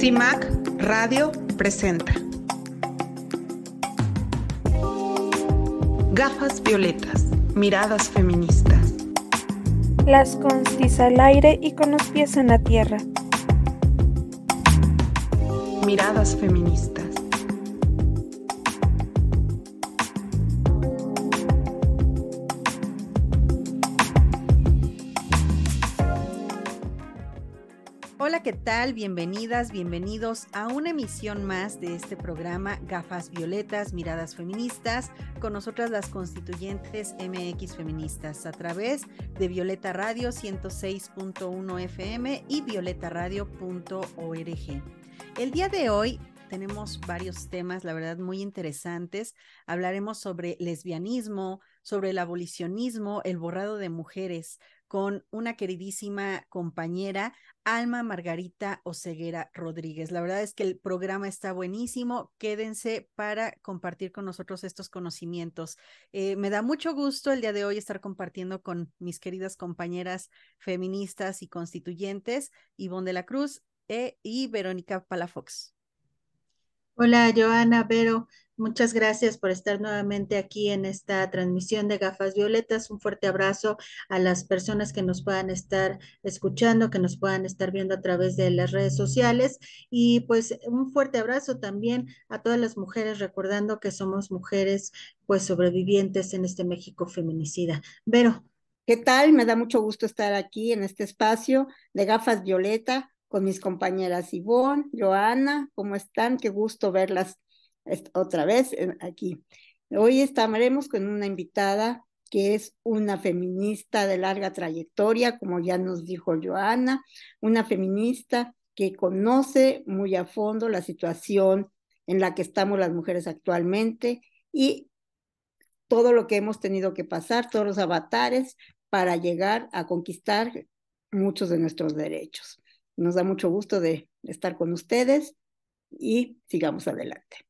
CIMAC Radio presenta Gafas violetas, miradas feministas. Las constis al aire y con los pies en la tierra. Miradas feministas. ¿Qué tal? Bienvenidas, bienvenidos a una emisión más de este programa Gafas Violetas, Miradas Feministas, con nosotras las constituyentes MX Feministas a través de Violeta Radio 106.1 FM y violetaradio.org. El día de hoy tenemos varios temas, la verdad, muy interesantes. Hablaremos sobre lesbianismo, sobre el abolicionismo, el borrado de mujeres, con una queridísima compañera, Alma Margarita Oceguera Rodríguez. La verdad es que el programa está buenísimo. Quédense para compartir con nosotros estos conocimientos. Eh, me da mucho gusto el día de hoy estar compartiendo con mis queridas compañeras feministas y constituyentes, Ivonne de la Cruz eh, y Verónica Palafox. Hola, Joana, Vero. Muchas gracias por estar nuevamente aquí en esta transmisión de Gafas Violetas. Un fuerte abrazo a las personas que nos puedan estar escuchando, que nos puedan estar viendo a través de las redes sociales. Y pues un fuerte abrazo también a todas las mujeres, recordando que somos mujeres pues sobrevivientes en este México feminicida. Vero. ¿Qué tal? Me da mucho gusto estar aquí en este espacio de Gafas Violeta con mis compañeras Ivonne, Joana, ¿cómo están? Qué gusto verlas otra vez aquí. Hoy estaremos con una invitada que es una feminista de larga trayectoria, como ya nos dijo Joana, una feminista que conoce muy a fondo la situación en la que estamos las mujeres actualmente y todo lo que hemos tenido que pasar, todos los avatares para llegar a conquistar muchos de nuestros derechos. Nos da mucho gusto de estar con ustedes y sigamos adelante.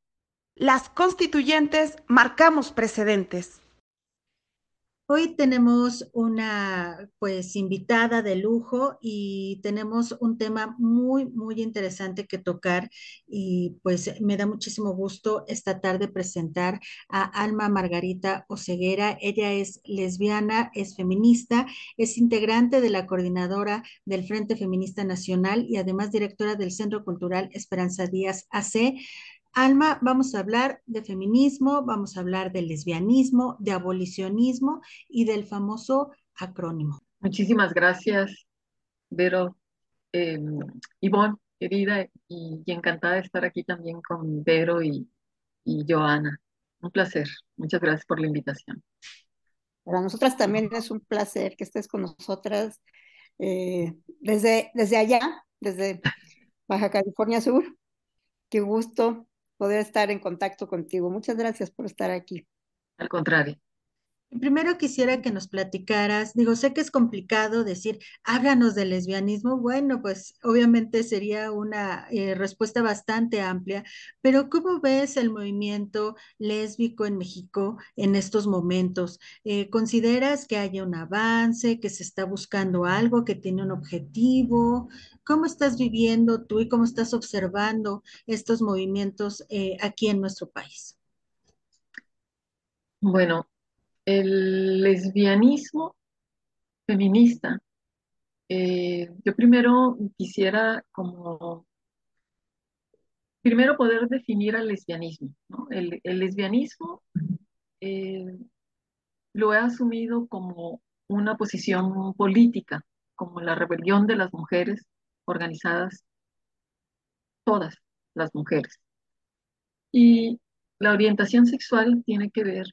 Las constituyentes marcamos precedentes. Hoy tenemos una pues invitada de lujo y tenemos un tema muy muy interesante que tocar y pues me da muchísimo gusto esta tarde presentar a Alma Margarita Oceguera. Ella es lesbiana, es feminista, es integrante de la coordinadora del Frente Feminista Nacional y además directora del Centro Cultural Esperanza Díaz AC. Alma, vamos a hablar de feminismo, vamos a hablar de lesbianismo, de abolicionismo y del famoso acrónimo. Muchísimas gracias, Vero, eh, Ivonne, querida, y, encantada de estar aquí también con Vero y, y Joana. Un placer. Muchas gracias por la invitación. Para nosotras también es un placer que estés con nosotras eh, desde, desde allá, desde Baja California Sur. Qué gusto poder estar en contacto contigo. Muchas gracias por estar aquí. Al contrario. Primero quisiera que nos platicaras, digo, sé que es complicado decir, háblanos del lesbianismo. Bueno, pues obviamente sería una eh, respuesta bastante amplia, pero ¿cómo ves el movimiento lésbico en México en estos momentos? Eh, ¿Consideras que haya un avance, que se está buscando algo, que tiene un objetivo? ¿Cómo estás viviendo tú y cómo estás observando estos movimientos eh, aquí en nuestro país? Bueno, el lesbianismo feminista. Eh, yo primero quisiera como, primero poder definir al lesbianismo. El, lesbianismo eh, lo he asumido como una posición política, como la rebelión de las mujeres organizadas, todas las mujeres. Y la orientación sexual tiene que ver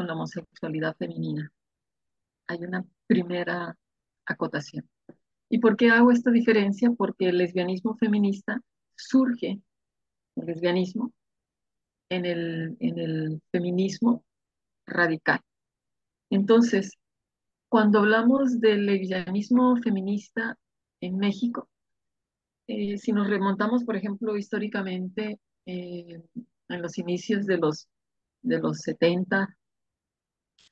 con la homosexualidad femenina. Hay una primera acotación. ¿Y por qué hago esta diferencia? Porque el lesbianismo feminista surge, el lesbianismo, en el, en el feminismo radical. Entonces, cuando hablamos del lesbianismo feminista en México, eh, si nos remontamos, por ejemplo, históricamente, eh, en los inicios de los, de los 70,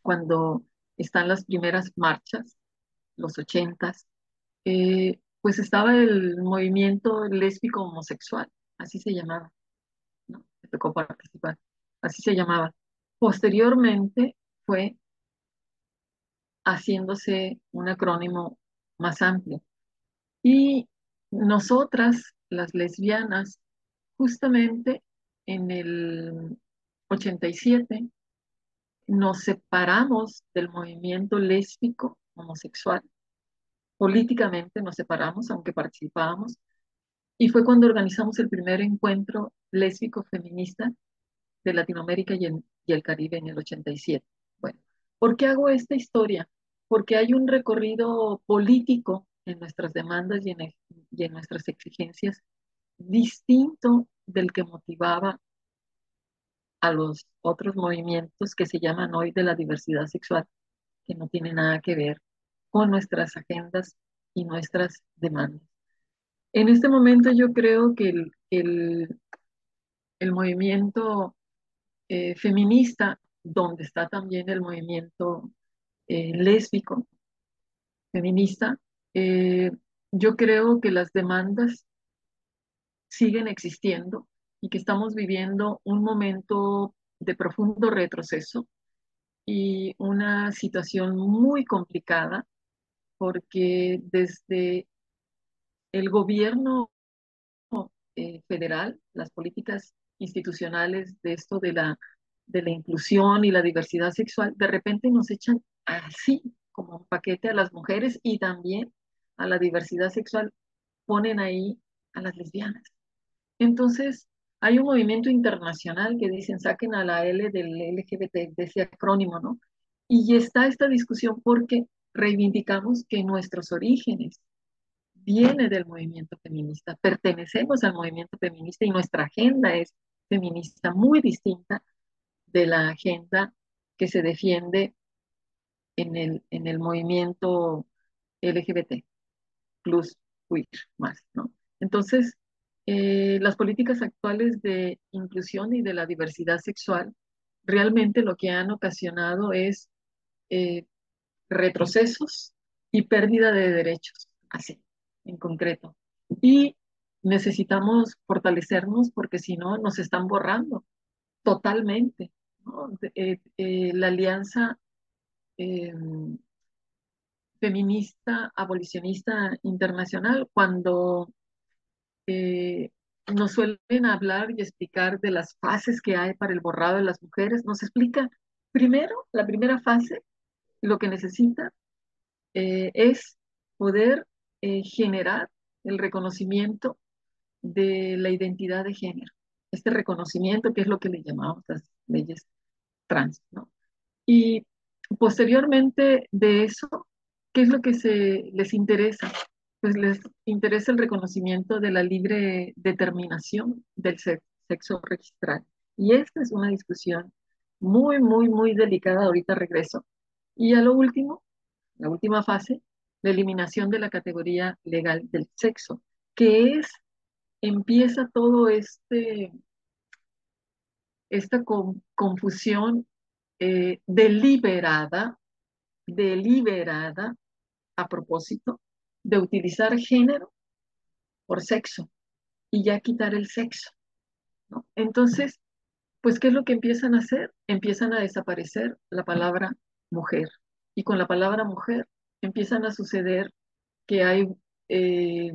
cuando están las primeras marchas, los ochentas, eh, pues estaba el movimiento lésbico homosexual, así se llamaba, ¿no? Me tocó participar, así se llamaba. Posteriormente fue haciéndose un acrónimo más amplio. Y nosotras, las lesbianas, justamente en el 87, nos separamos del movimiento lésbico homosexual. Políticamente nos separamos, aunque participábamos, y fue cuando organizamos el primer encuentro lésbico feminista de Latinoamérica y, el Caribe en el 87. Bueno, ¿por qué hago esta historia? Porque hay un recorrido político en nuestras demandas y en nuestras exigencias distinto del que motivaba a los otros movimientos que se llaman hoy de la diversidad sexual, que no tiene nada que ver con nuestras agendas y nuestras demandas. En este momento yo creo que el, el, el movimiento eh, feminista, donde está también el movimiento eh, lésbico, feminista, eh, yo creo que las demandas siguen existiendo y que estamos viviendo un momento de profundo retroceso y una situación muy complicada porque desde el gobierno eh, federal, las políticas institucionales de esto de la, de la inclusión y la diversidad sexual, de repente nos echan así como un paquete a las mujeres y también a la diversidad sexual, ponen ahí a las lesbianas. Entonces, hay un movimiento internacional que dicen saquen a la L del LGBT, de ese acrónimo, ¿no? Y está esta discusión porque reivindicamos que nuestros orígenes viene del movimiento feminista, pertenecemos al movimiento feminista y nuestra agenda es feminista muy distinta de la agenda que se defiende en el, en el movimiento LGBT, plus queer, más, ¿no? Entonces, eh, las políticas actuales de inclusión y de la diversidad sexual realmente lo que han ocasionado es eh, retrocesos y pérdida de derechos, así, en concreto. Y necesitamos fortalecernos porque si no nos están borrando totalmente. Eh, la alianza feminista, abolicionista internacional, cuando eh, nos suelen hablar y explicar de las fases que hay para el borrado de las mujeres. Nos explica primero, la primera fase, lo que necesita eh, es poder eh, generar el reconocimiento de la identidad de género. Este reconocimiento, que es lo que le llamamos las leyes trans, ¿no? Y posteriormente de eso, ¿qué es lo que se les interesa? Pues les interesa el reconocimiento de la libre determinación del sexo registral. Y esta es una discusión muy, muy, muy delicada. Ahorita regreso. Y a lo último, la última fase, la eliminación de la categoría legal del sexo, que es, empieza todo este, esta confusión eh, deliberada, deliberada a propósito de utilizar género por sexo y ya quitar el sexo. Entonces, pues, ¿qué es lo que empiezan a hacer? Empiezan a desaparecer la palabra mujer. Y con la palabra mujer empiezan a suceder que hay eh,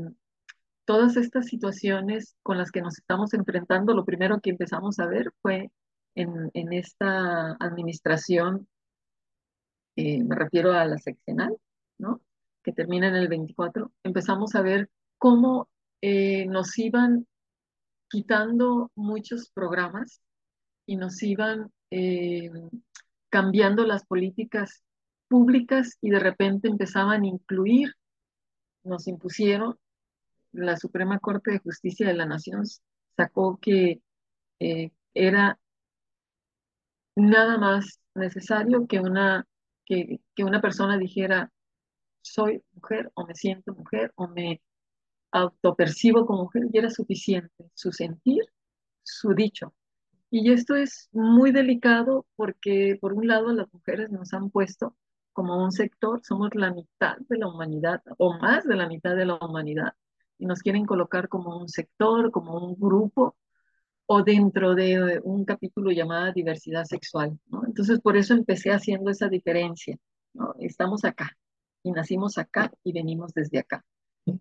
todas estas situaciones con las que nos estamos enfrentando. Lo primero que empezamos a ver fue en, en esta administración, eh, me refiero a la seccional, ¿no? Que termina en el 24, empezamos a ver cómo eh, nos iban quitando muchos programas y nos iban eh, cambiando las políticas públicas y de repente empezaban a incluir, nos impusieron, la Suprema Corte de Justicia de la Nación sacó que eh, era nada más necesario que una, que, que una persona dijera, soy mujer o me siento mujer o me autopercibo como mujer y era suficiente su sentir, su dicho. Y esto es muy delicado porque por un lado las mujeres nos han puesto como un sector, somos la mitad de la humanidad o más de la mitad de la humanidad y nos quieren colocar como un sector, como un grupo o dentro de un capítulo llamado diversidad sexual. Entonces, por eso empecé haciendo esa diferencia. Estamos acá y nacimos acá y venimos desde acá.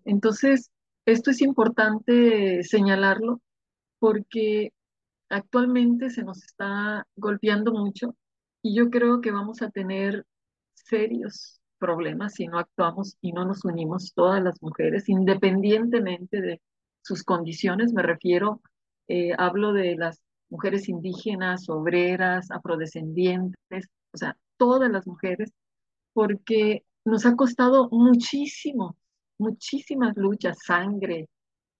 Entonces, esto es importante señalarlo porque actualmente se nos está golpeando mucho y yo creo que vamos a tener serios problemas si no actuamos y no nos unimos todas las mujeres, independientemente de sus condiciones, me refiero, eh, hablo de las mujeres indígenas, obreras, afrodescendientes, o sea, todas las mujeres, porque nos ha costado muchísimo, muchísimas luchas, sangre,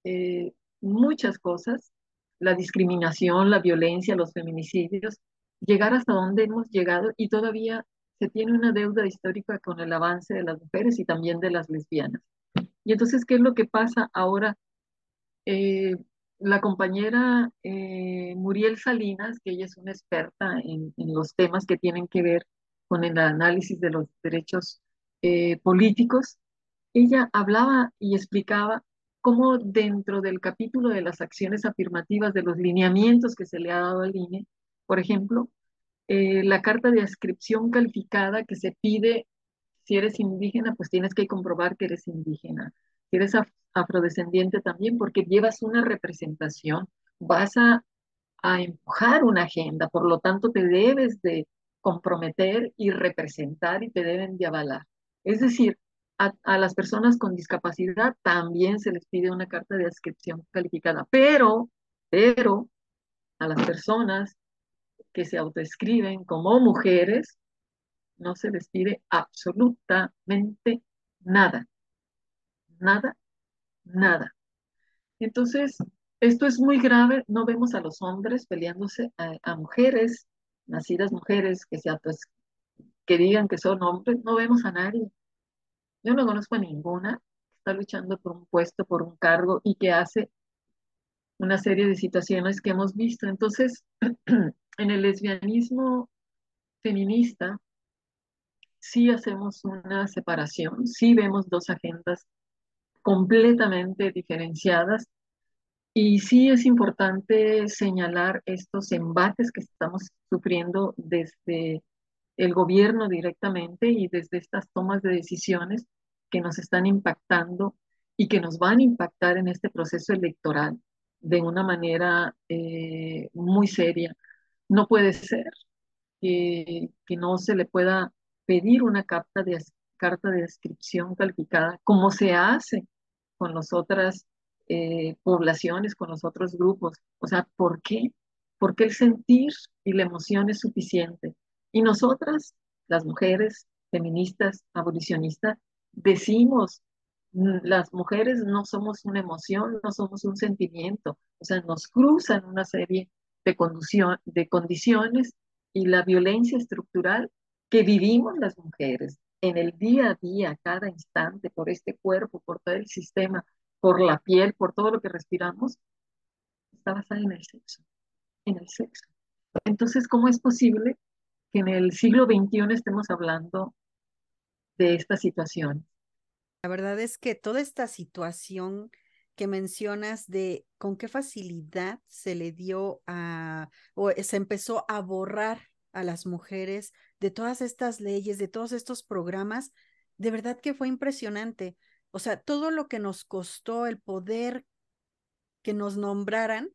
eh, muchas cosas, la discriminación, la violencia, los feminicidios, llegar hasta donde hemos llegado y todavía se tiene una deuda histórica con el avance de las mujeres y también de las lesbianas. Y entonces, ¿qué es lo que pasa ahora? Eh, la compañera eh, Muriel Salinas, que ella es una experta en, los temas que tienen que ver con el análisis de los derechos eh, políticos, ella hablaba y explicaba cómo dentro del capítulo de las acciones afirmativas de los lineamientos que se le ha dado al INE, por ejemplo, eh, la carta de ascripción calificada que se pide, si eres indígena, pues tienes que comprobar que eres indígena. Si eres afrodescendiente también, porque llevas una representación, vas a, a empujar una agenda, por lo tanto te debes de comprometer y representar y te deben de avalar. Es decir, a, las personas con discapacidad también se les pide una carta de ascripción calificada, pero, pero a las personas que se autoescriben como mujeres, no se les pide absolutamente nada. Nada, nada. Entonces, esto es muy grave. No vemos a los hombres peleándose a, mujeres, nacidas mujeres, que, se que digan que son hombres. No vemos a nadie. Yo no conozco a ninguna que está luchando por un puesto, por un cargo y que hace una serie de situaciones que hemos visto. Entonces, en el lesbianismo feminista sí hacemos una separación, sí vemos dos agendas completamente diferenciadas y sí es importante señalar estos embates que estamos sufriendo desde el gobierno directamente y desde estas tomas de decisiones que nos están impactando y que nos van a impactar en este proceso electoral de una manera eh, muy seria. No puede ser que, no se le pueda pedir una carta de, carta de descripción calificada como se hace con las otras eh, poblaciones, con los otros grupos. O sea, ¿por qué? Porque el sentir y la emoción es suficiente. Y nosotras, las mujeres feministas, abolicionistas, decimos, mm, las mujeres no somos una emoción, no somos un sentimiento. O sea, nos cruzan una serie de, de condiciones y la violencia estructural que vivimos las mujeres en el día a día, cada instante, por este cuerpo, por todo el sistema, por la piel, por todo lo que respiramos, está basada en el sexo, en el sexo. Entonces, ¿cómo es posible que en el siglo XXI estemos hablando de esta situación? La verdad es que toda esta situación que mencionas de con qué facilidad se le dio a, o se empezó a borrar a las mujeres de todas estas leyes, de todos estos programas, de verdad que fue impresionante. O sea, todo lo que nos costó el poder que nos nombraran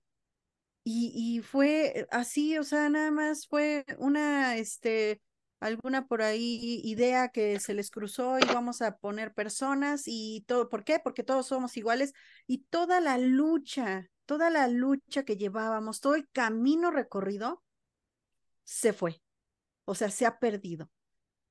y, y fue así, o sea, nada más fue una, este, alguna por ahí idea que se les cruzó y vamos a poner personas y todo, ¿por qué? Porque todos somos iguales y toda la lucha, toda la lucha que llevábamos, todo el camino recorrido se fue, o sea, se ha perdido.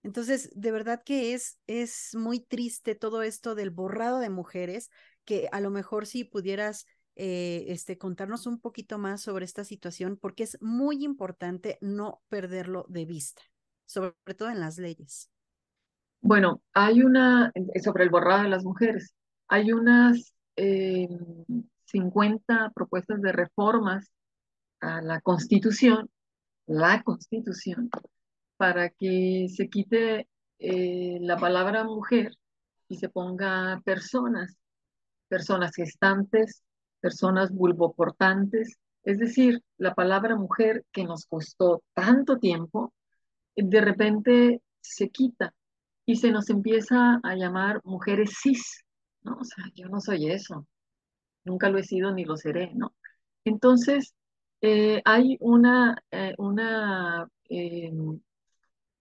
Entonces, de verdad que es, es muy triste todo esto del borrado de mujeres, que a lo mejor si pudieras eh, este, contarnos un poquito más sobre esta situación, porque es muy importante no perderlo de vista sobre todo en las leyes? Bueno, hay una, sobre el borrado de las mujeres, hay unas 50 eh, propuestas de reformas a la Constitución, la Constitución, para que se quite eh, la palabra mujer y se ponga personas, personas gestantes, personas vulvoportantes, es decir, la palabra mujer que nos costó tanto tiempo, de repente se quita y se nos empieza a llamar mujeres cis, ¿no? O sea, yo no soy eso, nunca lo he sido ni lo seré, ¿no? Entonces, eh, hay una, eh, una eh,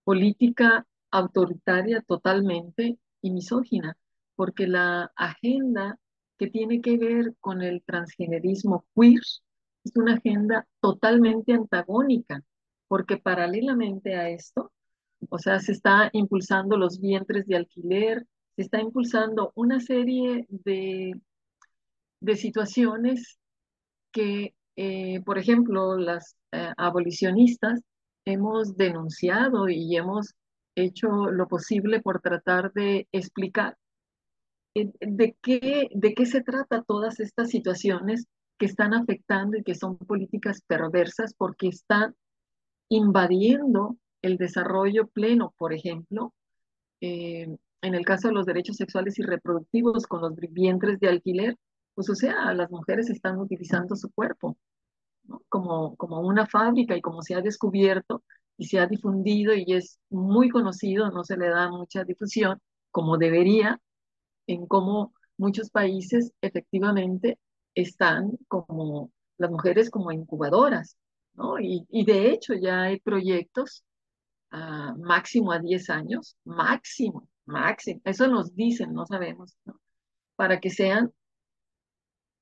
política autoritaria totalmente y misógina, porque la agenda que tiene que ver con el transgenerismo queer es una agenda totalmente antagónica, porque paralelamente a esto, o sea, se está impulsando los vientres de alquiler, se está impulsando una serie de, de situaciones que, eh, por ejemplo, las eh, abolicionistas hemos denunciado y hemos hecho lo posible por tratar de explicar de qué, de qué se trata todas estas situaciones que están afectando y que son políticas perversas porque están invadiendo el desarrollo pleno, por ejemplo, eh, en el caso de los derechos sexuales y reproductivos con los vientres de alquiler, pues o sea, las mujeres están utilizando su cuerpo como, como una fábrica y como se ha descubierto y se ha difundido y es muy conocido, no se le da mucha difusión como debería, en cómo muchos países efectivamente están como las mujeres como incubadoras, ¿no? Y, de hecho ya hay proyectos máximo a 10 años, máximo, máximo, eso nos dicen, no sabemos, ¿no? Para que sean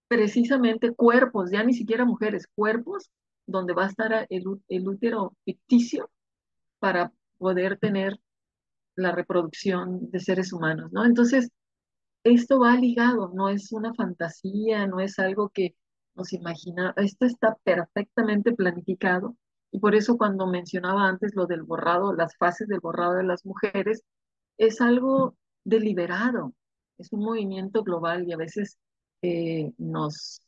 precisamente cuerpos, ya ni siquiera mujeres, cuerpos donde va a estar el, el útero ficticio para poder tener la reproducción de seres humanos, ¿no? Entonces, esto va ligado, no es una fantasía, no es algo que nos imagina, esto está perfectamente planificado. Y por eso cuando mencionaba antes lo del borrado, las fases del borrado de las mujeres, es algo deliberado, es un movimiento global y a veces eh, nos,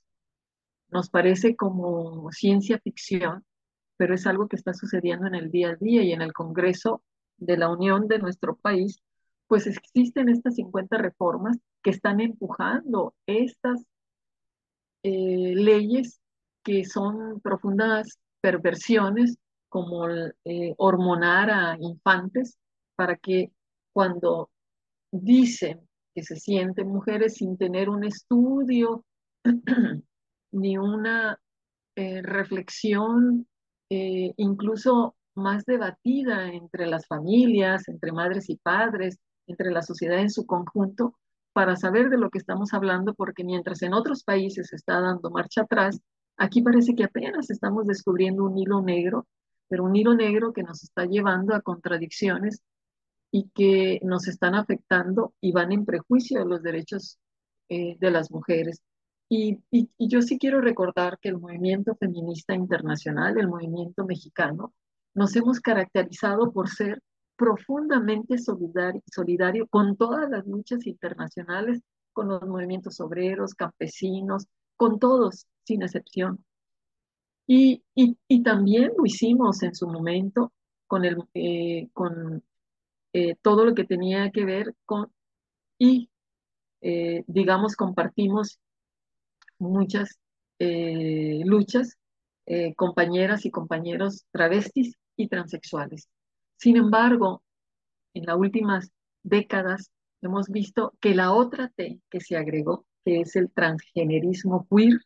nos parece como ciencia ficción, pero es algo que está sucediendo en el día a día y en el Congreso de la Unión de nuestro país pues existen estas 50 reformas que están empujando estas eh, leyes que son profundas perversiones, como eh, hormonar a infantes para que cuando dicen que se sienten mujeres sin tener un estudio ni una eh, reflexión incluso más debatida entre las familias, entre madres y padres, entre la sociedad en su conjunto para saber de lo que estamos hablando, porque mientras en otros países se está dando marcha atrás, aquí parece que apenas estamos descubriendo un hilo negro, pero un hilo negro que nos está llevando a contradicciones y que nos están afectando y van en prejuicio de los derechos eh, de las mujeres. Y, yo sí quiero recordar que el movimiento feminista internacional, el movimiento mexicano, nos hemos caracterizado por ser profundamente solidario, solidario con todas las luchas internacionales, con los movimientos obreros, campesinos, con todos, sin excepción. Y, y, y también lo hicimos en su momento con, el, eh, con eh, todo lo que tenía que ver con, y eh, digamos, compartimos muchas luchas, compañeras y compañeros travestis y transexuales. Sin embargo, en las últimas décadas hemos visto que la otra T que se agregó, que es el transgenerismo queer,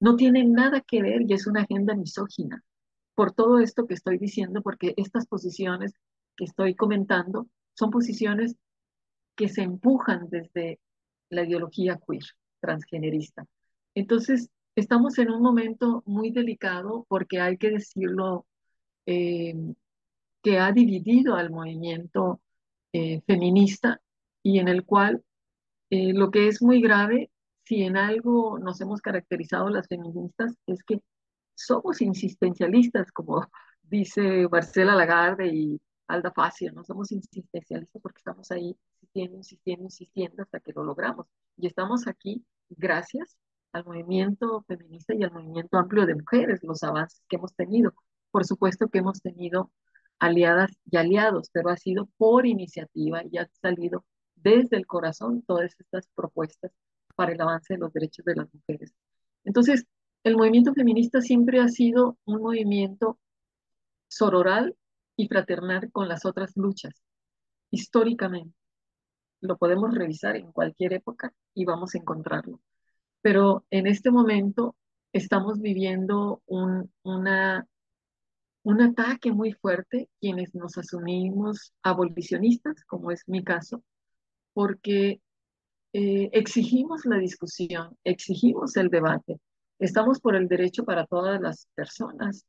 no tiene nada que ver y es una agenda misógina. Por todo esto que estoy diciendo, porque estas posiciones que estoy comentando son posiciones que se empujan desde la ideología queer, transgenerista. Entonces, estamos en un momento muy delicado porque hay que decirlo eh, que ha dividido al movimiento eh, feminista y en el cual eh, lo que es muy grave, si en algo nos hemos caracterizado las feministas, es que somos insistencialistas, como dice Marcela Lagarde y Alda Facio, no somos insistencialistas porque estamos ahí insistiendo, insistiendo, insistiendo hasta que lo logramos. Y estamos aquí gracias al movimiento feminista y al movimiento amplio de mujeres, los avances que hemos tenido. Por supuesto que hemos tenido aliadas y aliados, pero ha sido por iniciativa y ha salido desde el corazón todas estas propuestas para el avance de los derechos de las mujeres. Entonces, el movimiento feminista siempre ha sido un movimiento sororal y fraternal con las otras luchas, históricamente. Lo podemos revisar en cualquier época y vamos a encontrarlo. Pero en este momento estamos viviendo un, una, un ataque muy fuerte quienes nos asumimos abolicionistas, como es mi caso, porque eh, exigimos la discusión, exigimos el debate. Estamos por el derecho para todas las personas,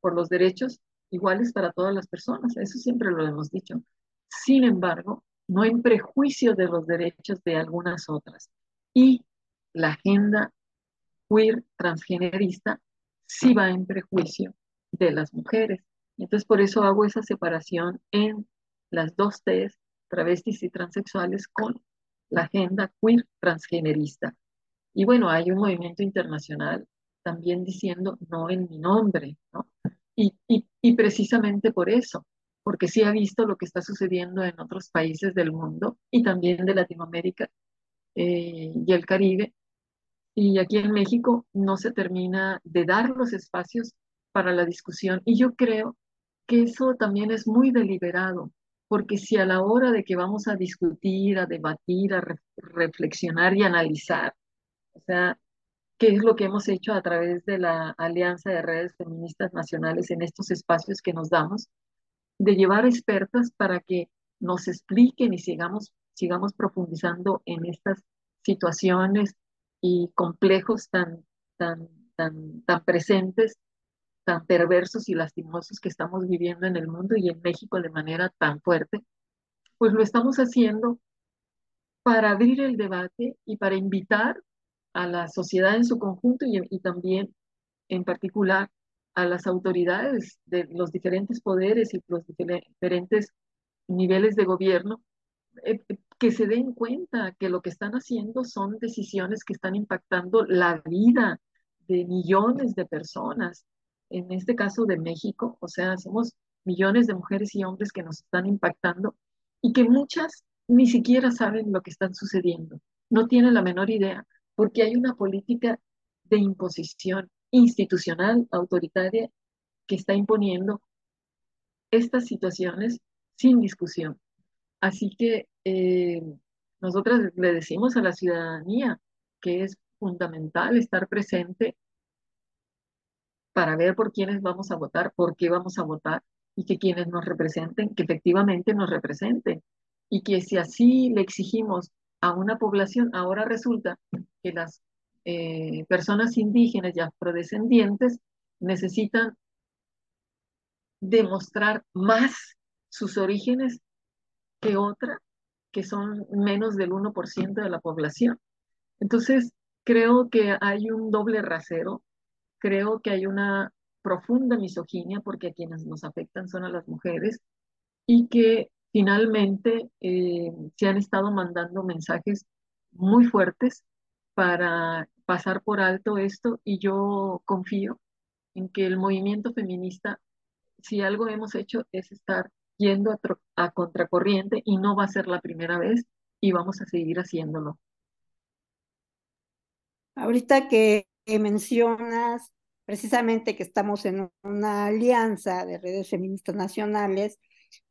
por los derechos iguales para todas las personas, eso siempre lo hemos dicho. Sin embargo, no en prejuicio de los derechos de algunas otras. Y la agenda queer transgenerista sí va en prejuicio de las mujeres. Entonces, por eso hago esa separación en las dos T's, travestis y transexuales, con la agenda queer transgenerista. Y bueno, hay un movimiento internacional también diciendo no en mi nombre, ¿no? Y, y, precisamente por eso, porque sí ha visto lo que está sucediendo en otros países del mundo y también de Latinoamérica eh, y el Caribe. Y aquí en México no se termina de dar los espacios para la discusión. Y yo creo que eso también es muy deliberado, porque si a la hora de que vamos a discutir, a debatir, a reflexionar y analizar, o sea, qué es lo que hemos hecho a través de la Alianza de Redes Feministas Nacionales en estos espacios que nos damos, de llevar expertas para que nos expliquen y sigamos, sigamos profundizando en estas situaciones y complejos tan, tan, tan, tan presentes tan perversos y lastimosos que estamos viviendo en el mundo y en México de manera tan fuerte, pues lo estamos haciendo para abrir el debate y para invitar a la sociedad en su conjunto y, y también en particular a las autoridades de los diferentes poderes y los diferentes niveles de gobierno eh, que se den cuenta que lo que están haciendo son decisiones que están impactando la vida de millones de personas en este caso de México, o sea, somos millones de mujeres y hombres que nos están impactando y que muchas ni siquiera saben lo que están sucediendo, no tienen la menor idea, porque hay una política de imposición institucional, autoritaria, que está imponiendo estas situaciones sin discusión. Así que eh, nosotras le decimos a la ciudadanía que es fundamental estar presente para ver por quiénes vamos a votar, por qué vamos a votar y que quienes nos representen, que efectivamente nos representen. Y que si así le exigimos a una población, ahora resulta que las eh, personas indígenas y afrodescendientes necesitan demostrar más sus orígenes que otra, que son menos del 1% de la población. Entonces, creo que hay un doble rasero Creo que hay una profunda misoginia porque a quienes nos afectan son a las mujeres y que finalmente eh, se han estado mandando mensajes muy fuertes para pasar por alto esto y yo confío en que el movimiento feminista, si algo hemos hecho es estar yendo a, a contracorriente y no va a ser la primera vez y vamos a seguir haciéndolo. Ahorita que mencionas precisamente que estamos en una alianza de redes feministas nacionales,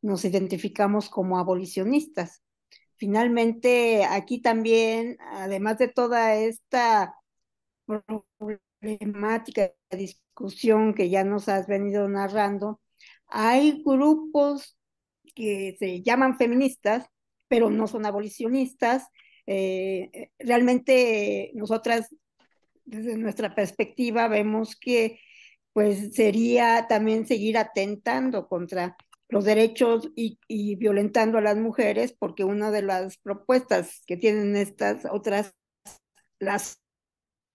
nos identificamos como abolicionistas. Finalmente, aquí también, además de toda esta problemática, discusión que ya nos has venido narrando, hay grupos que se llaman feministas, pero no son abolicionistas. Eh, realmente nosotras desde nuestra perspectiva vemos que pues sería también seguir atentando contra los derechos y, y, violentando a las mujeres, porque una de las propuestas que tienen estas otras, las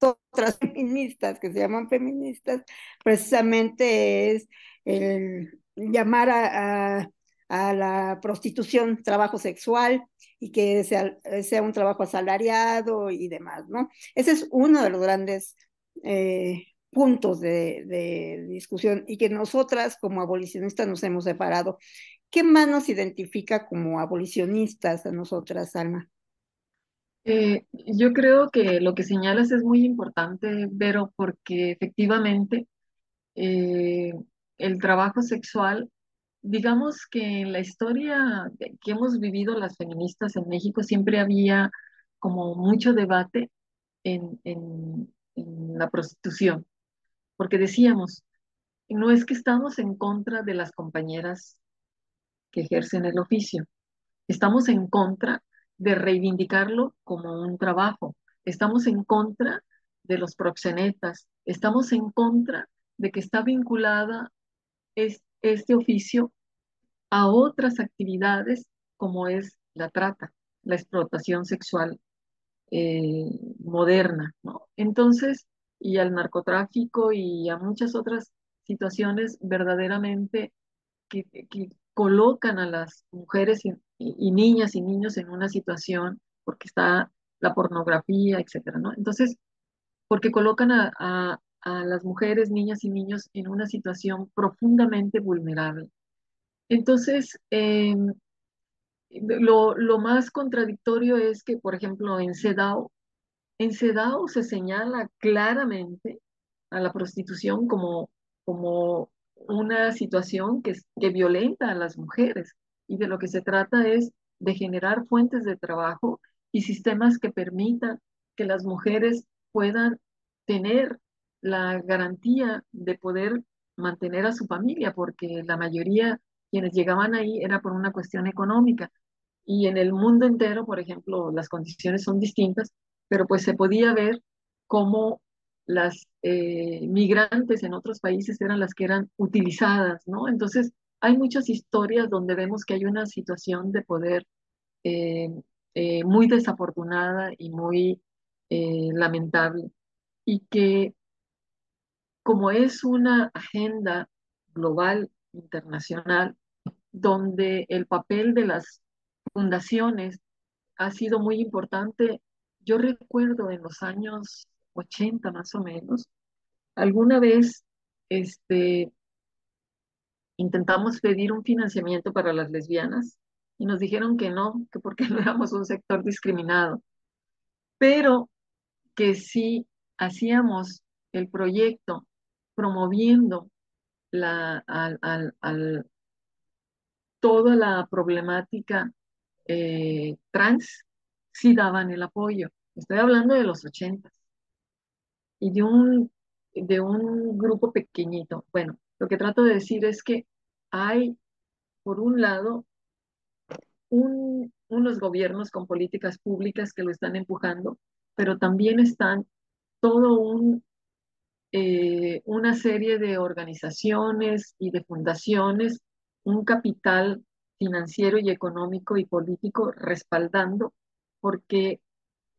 otras feministas, que se llaman feministas, precisamente es el llamar a, a la prostitución, trabajo sexual y que sea, sea, un trabajo asalariado y demás, ¿no? Ese es uno de los grandes eh, puntos de, discusión y que nosotras como abolicionistas nos hemos separado. ¿Qué más nos identifica como abolicionistas a nosotras, Alma? Eh, yo creo que lo que señalas es muy importante, Vero, porque efectivamente eh, el trabajo sexual, digamos que en la historia que hemos vivido las feministas en México siempre había como mucho debate en, en la prostitución, porque decíamos, no es que estamos en contra de las compañeras que ejercen el oficio, estamos en contra de reivindicarlo como un trabajo. Estamos en contra de los proxenetas, estamos en contra de que está vinculada este oficio a otras actividades como es la trata, la explotación sexual eh, moderna, ¿no? Entonces, y al narcotráfico y a muchas otras situaciones verdaderamente que, que colocan a las mujeres y, niñas y niños en una situación, porque está la pornografía, etcétera, ¿no? Entonces, porque colocan a, a, las mujeres, niñas y niños en una situación profundamente vulnerable. Entonces, em, lo, lo, más contradictorio es que, por ejemplo, en CEDAW, en CEDAW se señala claramente a la prostitución como, como una situación que, que violenta a las mujeres y de lo que se trata es de generar fuentes de trabajo y sistemas que permitan que las mujeres puedan tener la garantía de poder mantener a su familia, porque la mayoría quienes llegaban ahí era por una cuestión económica. Y en el mundo entero, por ejemplo, las condiciones son distintas, pero pues se podía ver cómo las eh, migrantes en otros países eran las que eran utilizadas, ¿no? Entonces, hay muchas historias donde vemos que hay una situación de poder eh, eh, muy desafortunada y muy lamentable y que como es una agenda global, internacional, donde el papel de las fundaciones ha sido muy importante. Yo recuerdo en los años 80 más o menos, alguna vez este, intentamos pedir un financiamiento para las lesbianas y nos dijeron que no, que porque no éramos un sector discriminado, pero que sí hacíamos el proyecto promoviendo la, al, al, toda la problemática eh, trans, sí daban el apoyo. Estoy hablando de los ochentas y de un, de un grupo pequeñito. Bueno, lo que trato de decir es que hay, por un lado, unos gobiernos con políticas públicas que lo están empujando, pero también están todo un, eh, una serie de organizaciones y de fundaciones, un capital financiero y económico y político respaldando, porque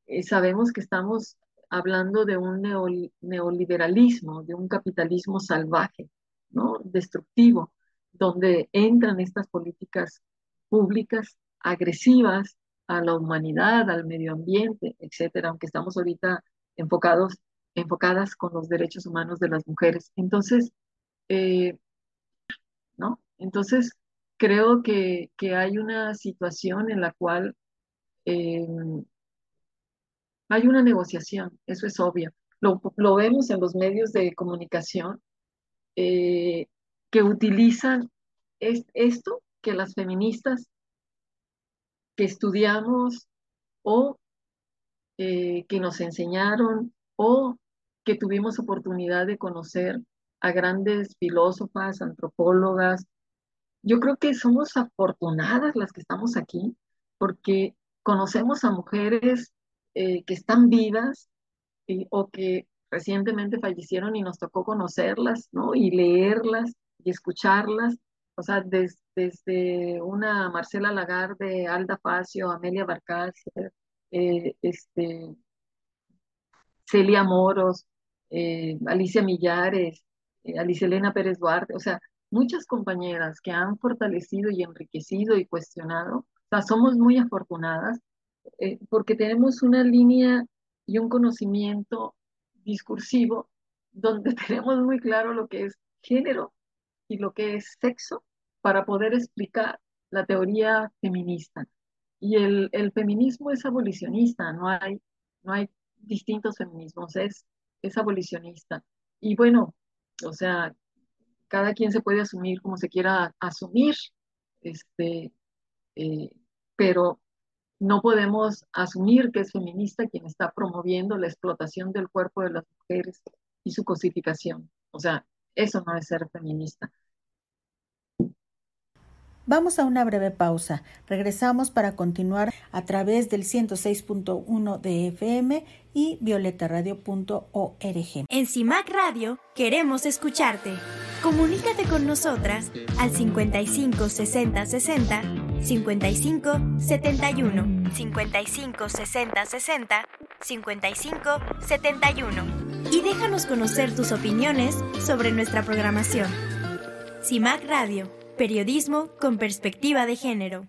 eh, sabemos que estamos hablando de un neoliberalismo, de un capitalismo salvaje, ¿no? destructivo, donde entran estas políticas públicas agresivas a la humanidad, al medio ambiente, etcétera, aunque estamos ahorita enfocados, enfocadas con los derechos humanos de las mujeres. Entonces, eh, ¿no? Entonces, creo que, que, hay una situación en la cual eh, hay una negociación, eso es obvio. Lo, vemos en los medios de comunicación eh, que utilizan es, esto que las feministas que estudiamos o que nos enseñaron o que tuvimos oportunidad de conocer a grandes filósofas, antropólogas. Yo creo que somos afortunadas las que estamos aquí porque conocemos a mujeres eh, que están vivas o que recientemente fallecieron y nos tocó conocerlas, ¿no? Y leerlas y escucharlas. O sea, desde una Marcela Lagarde, Alda Facio, Amelia Barcácer, eh, este, Celia Moros, eh, Alicia Millares, Alicia Elena Pérez Duarte, o sea, muchas compañeras que han fortalecido y enriquecido y cuestionado. O sea, somos muy afortunadas porque tenemos una línea y un conocimiento discursivo donde tenemos muy claro lo que es género y lo que es sexo para poder explicar la teoría feminista. Y el, el feminismo es abolicionista, no hay, no hay distintos feminismos, es, es abolicionista. Y bueno, o sea, cada quien se puede asumir como se quiera asumir, este, eh, pero no podemos asumir que es feminista quien está promoviendo la explotación del cuerpo de las mujeres y su cosificación. O sea, eso no es ser feminista. Vamos a una breve pausa. Regresamos para continuar a través del 106.1 de FM y violetaradio.org. En CIMAC Radio queremos escucharte. Comunícate con nosotras al 55 60 60 55 71 55 60 60 55 71 y déjanos conocer tus opiniones sobre nuestra programación. CIMAC Radio Periodismo con perspectiva de género.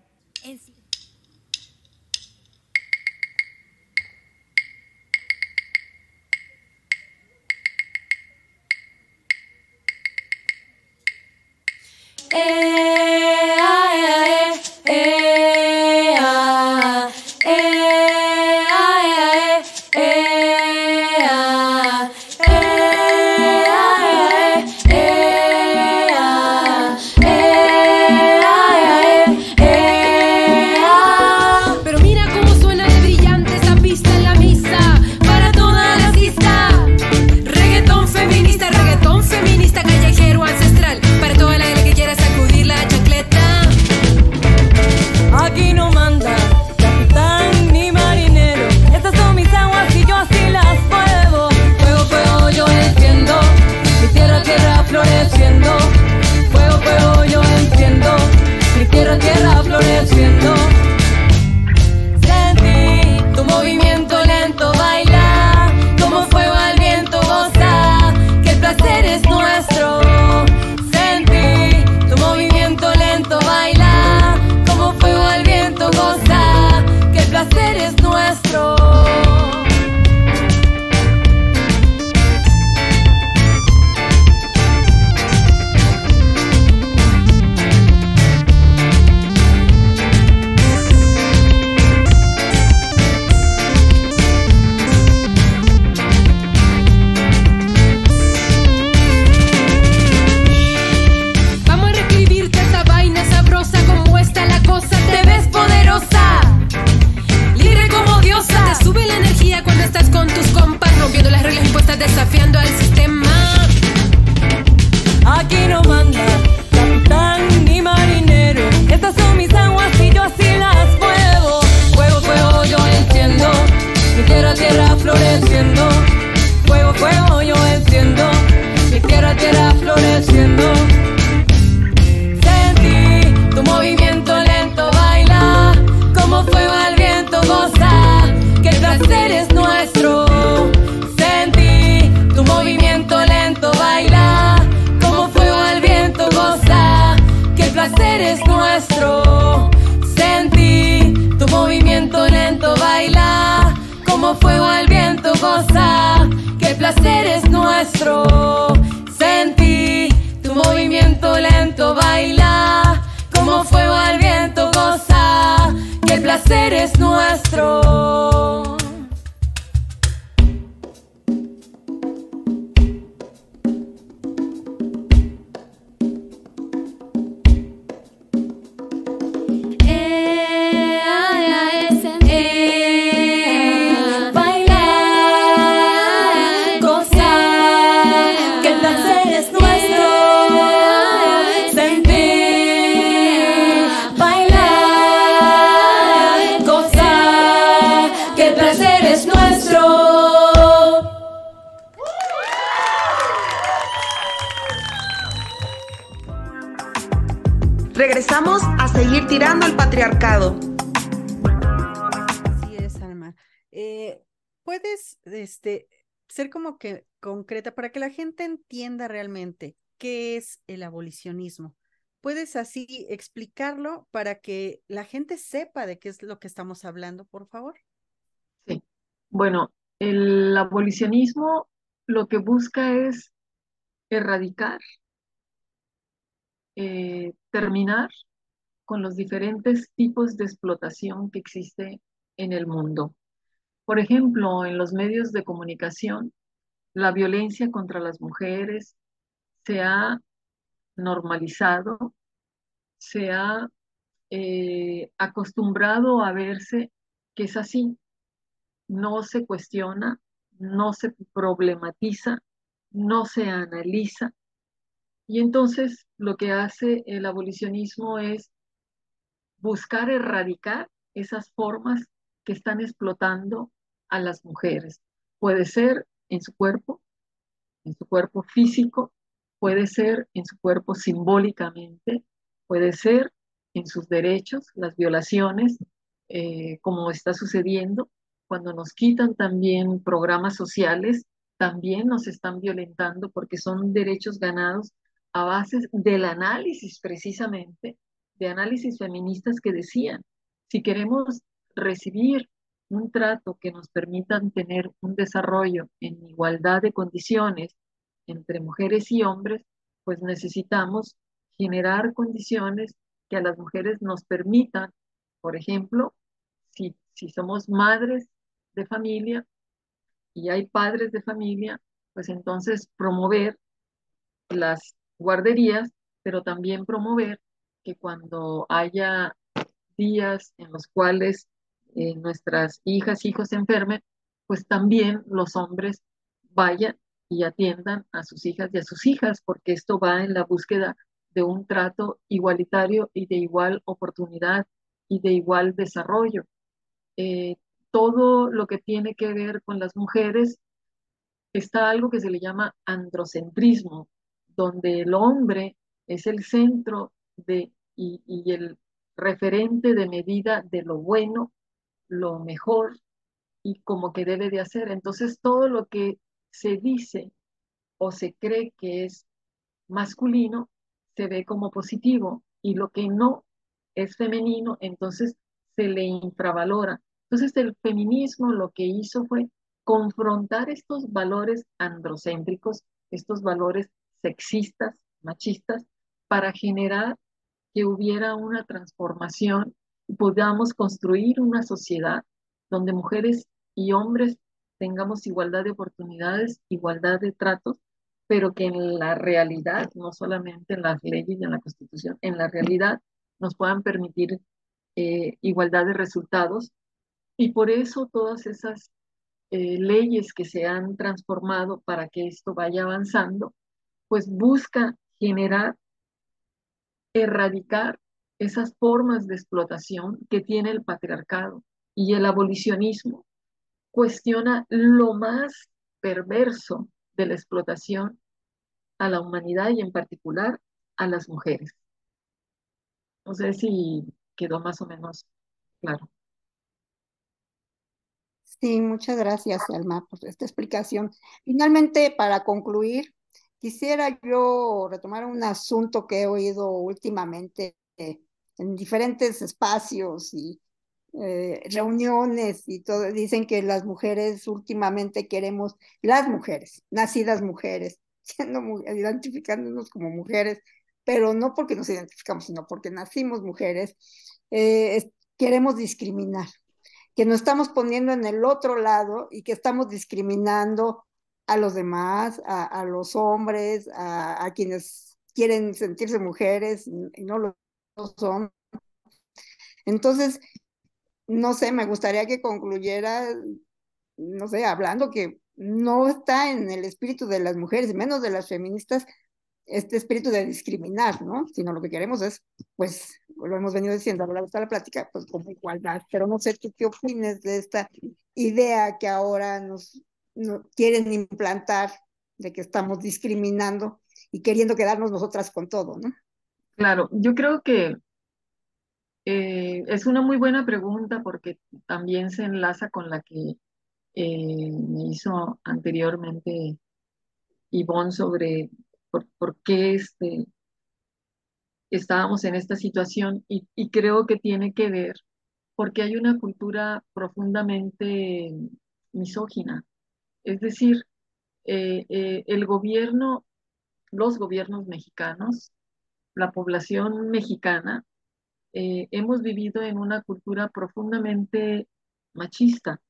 que el placer es nuestro. Sentí tu movimiento lento, baila como fuego al viento, goza que el placer es nuestro. Sentí tu movimiento lento, baila como fuego al viento, goza que el placer es nuestro. Sentí tu movimiento lento, baila como fuego al viento placer es nuestro. Para que la gente entienda realmente qué es el abolicionismo. ¿Puedes así explicarlo para que la gente sepa de qué es lo que estamos hablando, por favor? Sí. Bueno, el abolicionismo lo que busca es erradicar, eh, terminar con los diferentes tipos de explotación que existe en el mundo. Por ejemplo, en los medios de comunicación, la violencia contra las mujeres se ha normalizado, se ha eh, acostumbrado a verse que es así, no se cuestiona, no se problematiza, no se analiza. Y entonces lo que hace el abolicionismo es buscar erradicar esas formas que están explotando a las mujeres. Puede ser en su cuerpo, en su cuerpo físico, puede ser en su cuerpo simbólicamente, puede ser en sus derechos, las violaciones, eh, como está sucediendo, cuando nos quitan también programas sociales, también nos están violentando porque son derechos ganados a base del análisis precisamente, de análisis feministas que decían, si queremos recibir un trato que nos permitan tener un desarrollo en igualdad de condiciones entre mujeres y hombres, pues necesitamos generar condiciones que a las mujeres nos permitan, por ejemplo, si, si somos madres de familia y hay padres de familia, pues entonces promover las guarderías, pero también promover que cuando haya días en los cuales eh, nuestras hijas, hijos se enfermen, pues también los hombres vayan y atiendan a sus hijas y a sus hijas, porque esto va en la búsqueda de un trato igualitario y de igual oportunidad y de igual desarrollo. Eh, todo lo que tiene que ver con las mujeres está algo que se le llama androcentrismo, donde el hombre es el centro de, y, el referente de medida de lo bueno, lo mejor y como que debe de hacer. Entonces todo lo que se dice o se cree que es masculino se ve como positivo y lo que no es femenino entonces se le infravalora. Entonces el feminismo lo que hizo fue confrontar estos valores androcéntricos, estos valores sexistas, machistas, para generar que hubiera una transformación y podamos construir una sociedad donde mujeres y hombres tengamos igualdad de oportunidades, igualdad de tratos, pero que en la realidad, no solamente en las leyes y en la constitución, en la realidad nos puedan permitir eh, igualdad de resultados. Y por eso todas esas eh, leyes que se han transformado para que esto vaya avanzando, pues busca generar, erradicar esas formas de explotación que tiene el patriarcado y el abolicionismo cuestiona lo más perverso de la explotación a la humanidad y en particular a las mujeres. No sé si quedó más o menos claro. Sí, muchas gracias, Alma, por esta explicación. Finalmente, para concluir, quisiera yo retomar un asunto que he oído últimamente en diferentes espacios y eh, reuniones y todo, dicen que las mujeres últimamente queremos, las mujeres, nacidas mujeres, siendo identificándonos como mujeres, pero no porque nos identificamos, sino porque nacimos mujeres, eh, queremos discriminar, que nos estamos poniendo en el otro lado y que estamos discriminando a los demás, a, los hombres, a, quienes quieren sentirse mujeres y no lo son. Entonces, no sé, me gustaría que concluyera, no sé, hablando que no está en el espíritu de las mujeres, menos de las feministas, este espíritu de discriminar, ¿no? Sino lo que queremos es, pues, lo hemos venido diciendo a lo largo de la plática, pues como igualdad. Pero no sé tú qué opines de esta idea que ahora nos, quieren implantar de que estamos discriminando y queriendo quedarnos nosotras con todo, ¿no? Claro, yo creo que eh, es una muy buena pregunta porque también se enlaza con la que eh, me hizo anteriormente Ivonne sobre por, qué este, estábamos en esta situación y, y creo que tiene que ver porque hay una cultura profundamente misógina. Es decir, eh, eh, el gobierno, los gobiernos mexicanos, la población mexicana, eh, hemos vivido en una cultura profundamente machista,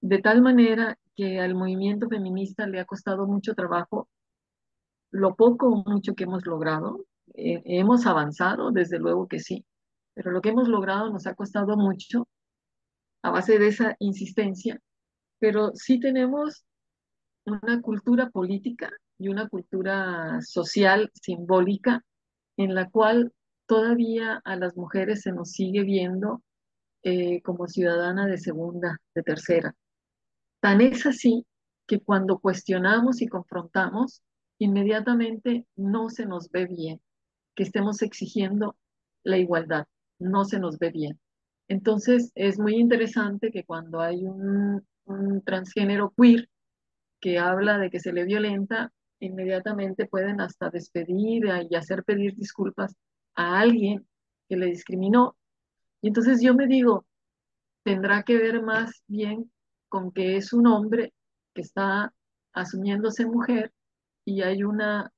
de tal manera que al movimiento feminista le ha costado mucho trabajo lo poco o mucho que hemos logrado. hemos avanzado, desde luego que sí, pero lo que hemos logrado nos ha costado mucho a base de esa insistencia, pero sí tenemos una cultura política y una cultura social simbólica en la cual todavía a las mujeres se nos sigue viendo eh, como ciudadana de segunda, de tercera. Tan es así que cuando cuestionamos y confrontamos, inmediatamente no se nos ve bien que estemos exigiendo la igualdad, no se nos ve bien. Entonces es muy interesante que cuando hay un, un transgénero queer que habla de que se le violenta, inmediatamente pueden hasta despedir y hacer pedir disculpas a alguien que le discriminó. Y entonces yo me digo, tendrá que ver más bien con que es un hombre que está asumiéndose mujer y hay una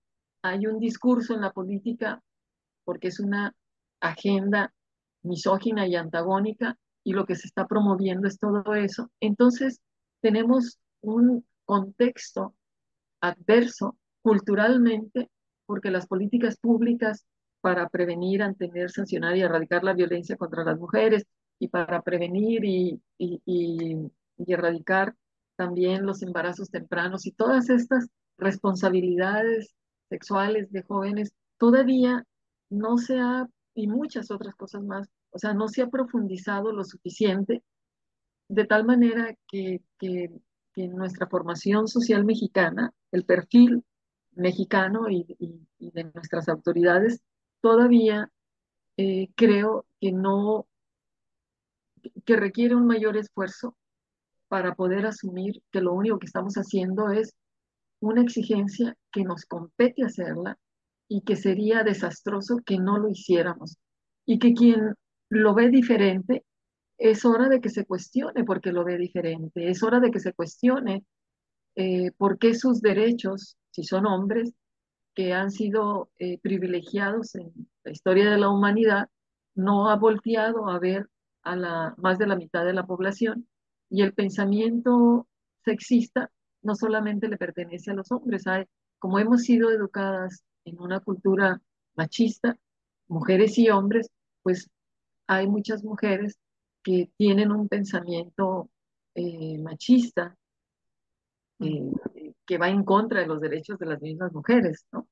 hay un discurso en la política porque es una agenda misógina y antagónica y lo que se está promoviendo es todo eso. Entonces, tenemos un contexto adverso culturalmente porque las políticas públicas para prevenir, antener, sancionar y erradicar la violencia contra las mujeres y para prevenir y, y, y, erradicar también los embarazos tempranos y todas estas responsabilidades sexuales de jóvenes, todavía no se ha, y muchas otras cosas más, o sea, no se ha profundizado lo suficiente, de tal manera que, que, que nuestra formación social mexicana, el perfil mexicano y, de nuestras autoridades todavía eh, creo que no, que requiere un mayor esfuerzo para poder asumir que lo único que estamos haciendo es una exigencia que nos compete hacerla y que sería desastroso que no lo hiciéramos. Y que quien lo ve diferente, es hora de que se cuestione por qué lo ve diferente, es hora de que se cuestione eh, por qué sus derechos, si son hombres, que han sido eh, privilegiados en la historia de la humanidad, no ha volteado a ver a la, más de la mitad de la población y el pensamiento sexista no solamente le pertenece a los hombres, hay, como hemos sido educadas en una cultura machista, mujeres y hombres, pues hay muchas mujeres que tienen un pensamiento eh, machista eh, que va en contra de los derechos de las mismas mujeres, ¿no?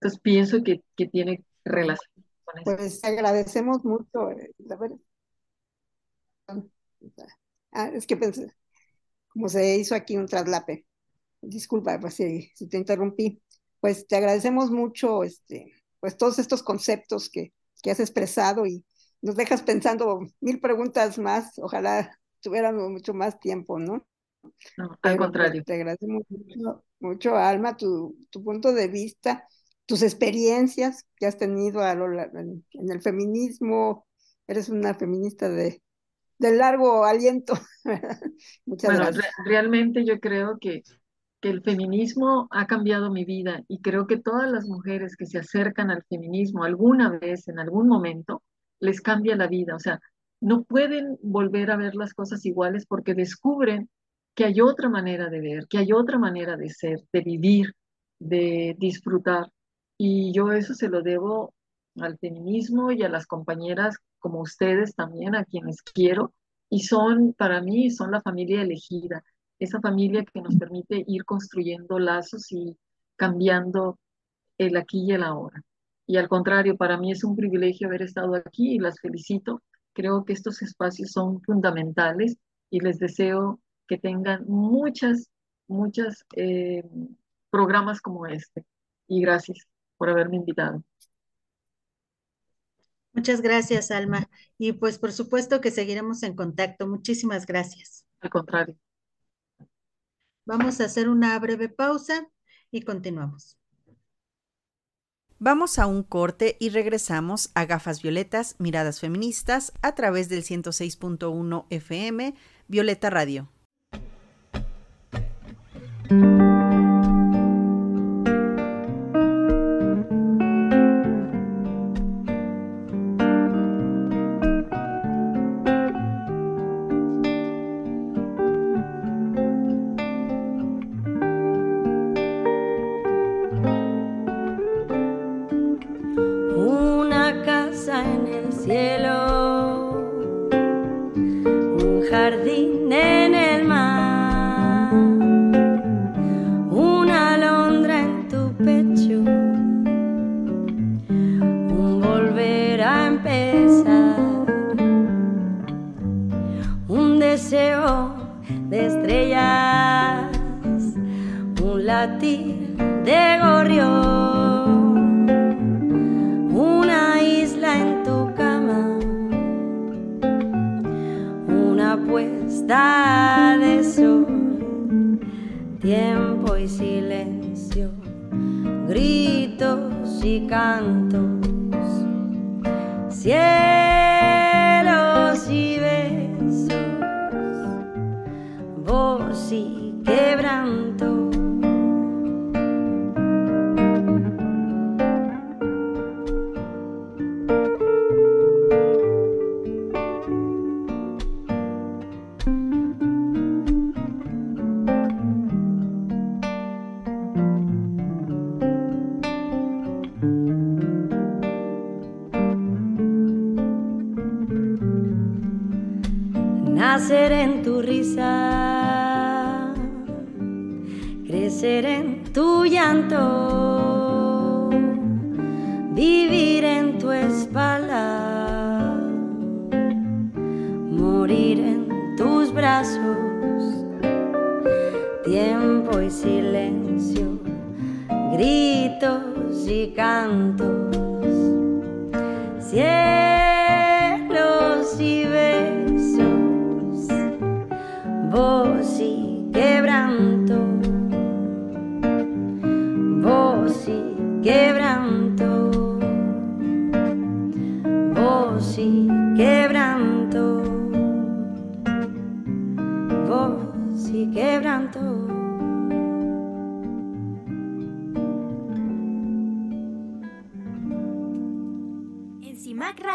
Entonces pienso que, que tiene relación con eso. Pues agradecemos mucho. Eh, ah, es que pensé, como se hizo aquí un traslape. Disculpa pues, si, si, te interrumpí. Pues te agradecemos mucho este, pues, todos estos conceptos que, que has expresado y nos dejas pensando mil preguntas más. Ojalá tuviéramos mucho más tiempo, ¿no? No, al pues, contrario. Te agradecemos mucho, mucho Alma, tu, tu, punto de vista, tus experiencias que has tenido a lo, en, en, el feminismo. Eres una feminista de, de largo aliento. Muchas bueno, gracias. Re realmente yo creo que, que el feminismo ha cambiado mi vida y creo que todas las mujeres que se acercan al feminismo alguna vez, en algún momento, les cambia la vida. O sea, no pueden volver a ver las cosas iguales porque descubren que hay otra manera de ver, que hay otra manera de ser, de vivir, de disfrutar. Y yo eso se lo debo al feminismo y a las compañeras como ustedes también, a quienes quiero, y son, para mí, son la familia elegida, esa familia que nos permite ir construyendo lazos y cambiando el aquí y el ahora. Y al contrario, para mí es un privilegio haber estado aquí y las felicito. Creo que estos espacios son fundamentales y les deseo que tengan muchas, muchas eh, programas como este. Y gracias por haberme invitado. Muchas gracias, Alma. Y pues por supuesto que seguiremos en contacto. Muchísimas gracias. Al contrario. Vamos a hacer una breve pausa y continuamos. Vamos a un corte y regresamos a Gafas Violetas, Miradas Feministas, a través del 106.1 FM, Violeta Radio. Crecer en tu llanto, vivir en tu espalda, morir en tus brazos, tiempo y silencio, gritos y cantos.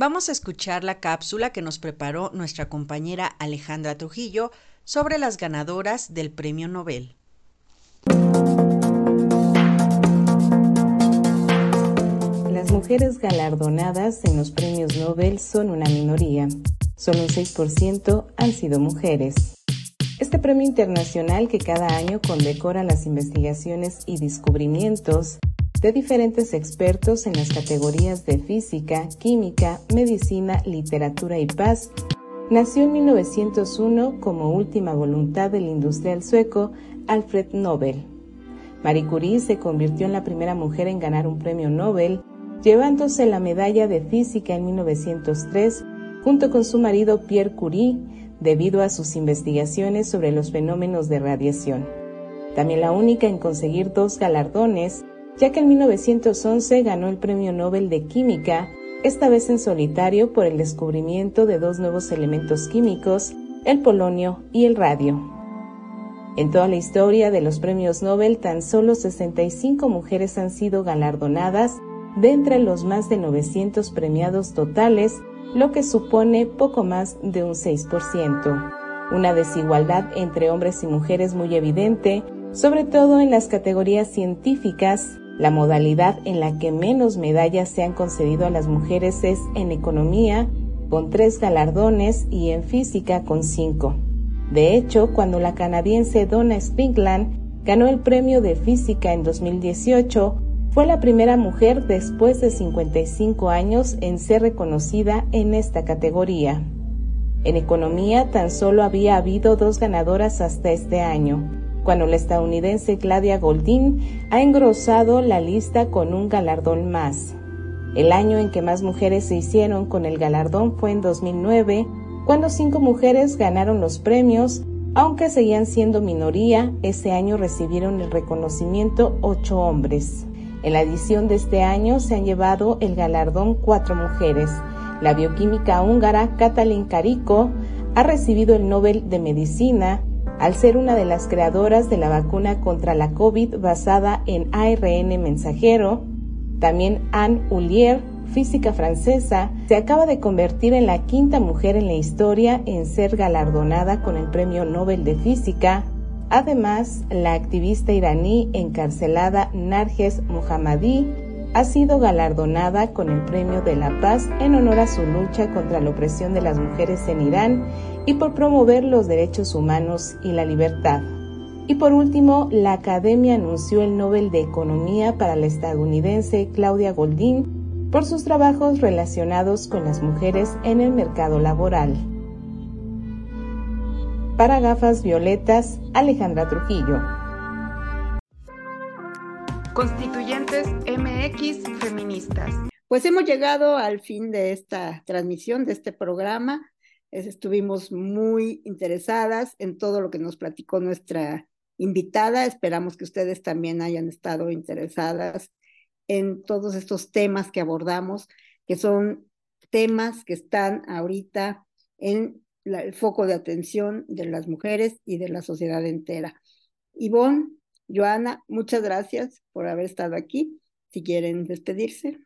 Vamos a escuchar la cápsula que nos preparó nuestra compañera Alejandra Trujillo sobre las ganadoras del Premio Nobel. Las mujeres galardonadas en los premios Nobel son una minoría. Solo un 6% han sido mujeres. Este premio internacional que cada año condecora las investigaciones y descubrimientos de diferentes expertos en las categorías de física, química, medicina, literatura y paz, nació en 1901 como última voluntad del industrial sueco Alfred Nobel. Marie Curie se convirtió en la primera mujer en ganar un premio Nobel, llevándose la medalla de física en 1903 junto con su marido Pierre Curie, debido a sus investigaciones sobre los fenómenos de radiación. También la única en conseguir dos galardones ya que en 1911 ganó el Premio Nobel de Química, esta vez en solitario por el descubrimiento de dos nuevos elementos químicos, el polonio y el radio. En toda la historia de los premios Nobel, tan solo 65 mujeres han sido galardonadas de entre los más de 900 premiados totales, lo que supone poco más de un 6%. Una desigualdad entre hombres y mujeres muy evidente, sobre todo en las categorías científicas, la modalidad en la que menos medallas se han concedido a las mujeres es en economía, con tres galardones, y en física, con cinco. De hecho, cuando la canadiense Donna Springland ganó el premio de física en 2018, fue la primera mujer después de 55 años en ser reconocida en esta categoría. En economía tan solo había habido dos ganadoras hasta este año, cuando la estadounidense Claudia Goldin ha engrosado la lista con un galardón más. El año en que más mujeres se hicieron con el galardón fue en 2009, cuando cinco mujeres ganaron los premios, aunque seguían siendo minoría, ese año recibieron el reconocimiento ocho hombres. En la edición de este año se han llevado el galardón cuatro mujeres. La bioquímica húngara Katalin Kariko ha recibido el Nobel de Medicina al ser una de las creadoras de la vacuna contra la COVID basada en ARN mensajero. También Anne Hullier, física francesa, se acaba de convertir en la quinta mujer en la historia en ser galardonada con el Premio Nobel de Física. Además, la activista iraní encarcelada Narges Mohammadi ha sido galardonada con el Premio de la Paz en honor a su lucha contra la opresión de las mujeres en Irán y por promover los derechos humanos y la libertad. Y por último, la Academia anunció el Nobel de Economía para la estadounidense Claudia Goldin por sus trabajos relacionados con las mujeres en el mercado laboral. Para gafas violetas, Alejandra Trujillo. Constituyentes MX Feministas. Pues hemos llegado al fin de esta transmisión, de este programa. Estuvimos muy interesadas en todo lo que nos platicó nuestra invitada. Esperamos que ustedes también hayan estado interesadas en todos estos temas que abordamos, que son temas que están ahorita en el foco de atención de las mujeres y de la sociedad entera. Ivonne, Joana, muchas gracias por haber estado aquí. Si quieren despedirse.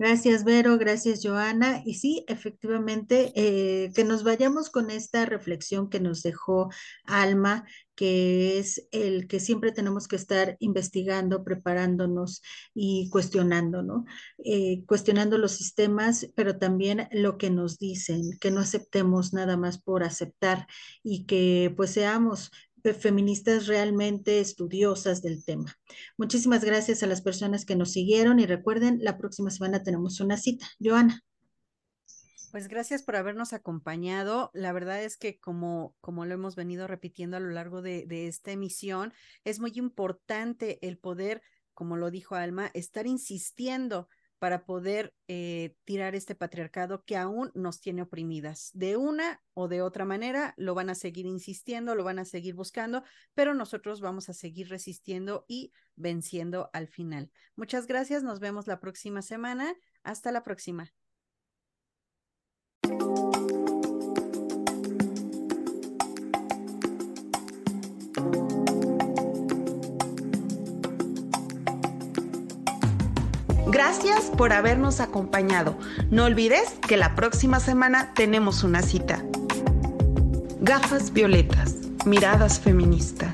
Gracias, Vero, gracias, Joana. Y sí, efectivamente, eh, que nos vayamos con esta reflexión que nos dejó Alma, que es el que siempre tenemos que estar investigando, preparándonos y cuestionando, ¿no? Eh, cuestionando los sistemas, pero también lo que nos dicen, que no aceptemos nada más por aceptar y que pues seamos feministas realmente estudiosas del tema. Muchísimas gracias a las personas que nos siguieron y recuerden, la próxima semana tenemos una cita. Joana. Pues gracias por habernos acompañado. La verdad es que como, como lo hemos venido repitiendo a lo largo de, de esta emisión, es muy importante el poder, como lo dijo Alma, estar insistiendo para poder eh, tirar este patriarcado que aún nos tiene oprimidas. De una o de otra manera lo van a seguir insistiendo, lo van a seguir buscando, pero nosotros vamos a seguir resistiendo y venciendo al final. Muchas gracias, nos vemos la próxima semana. Hasta la próxima. Gracias por habernos acompañado. No olvides que la próxima semana tenemos una cita. Gafas violetas, miradas feministas.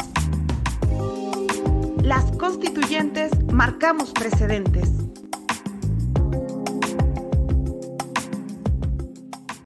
Las constituyentes marcamos precedentes.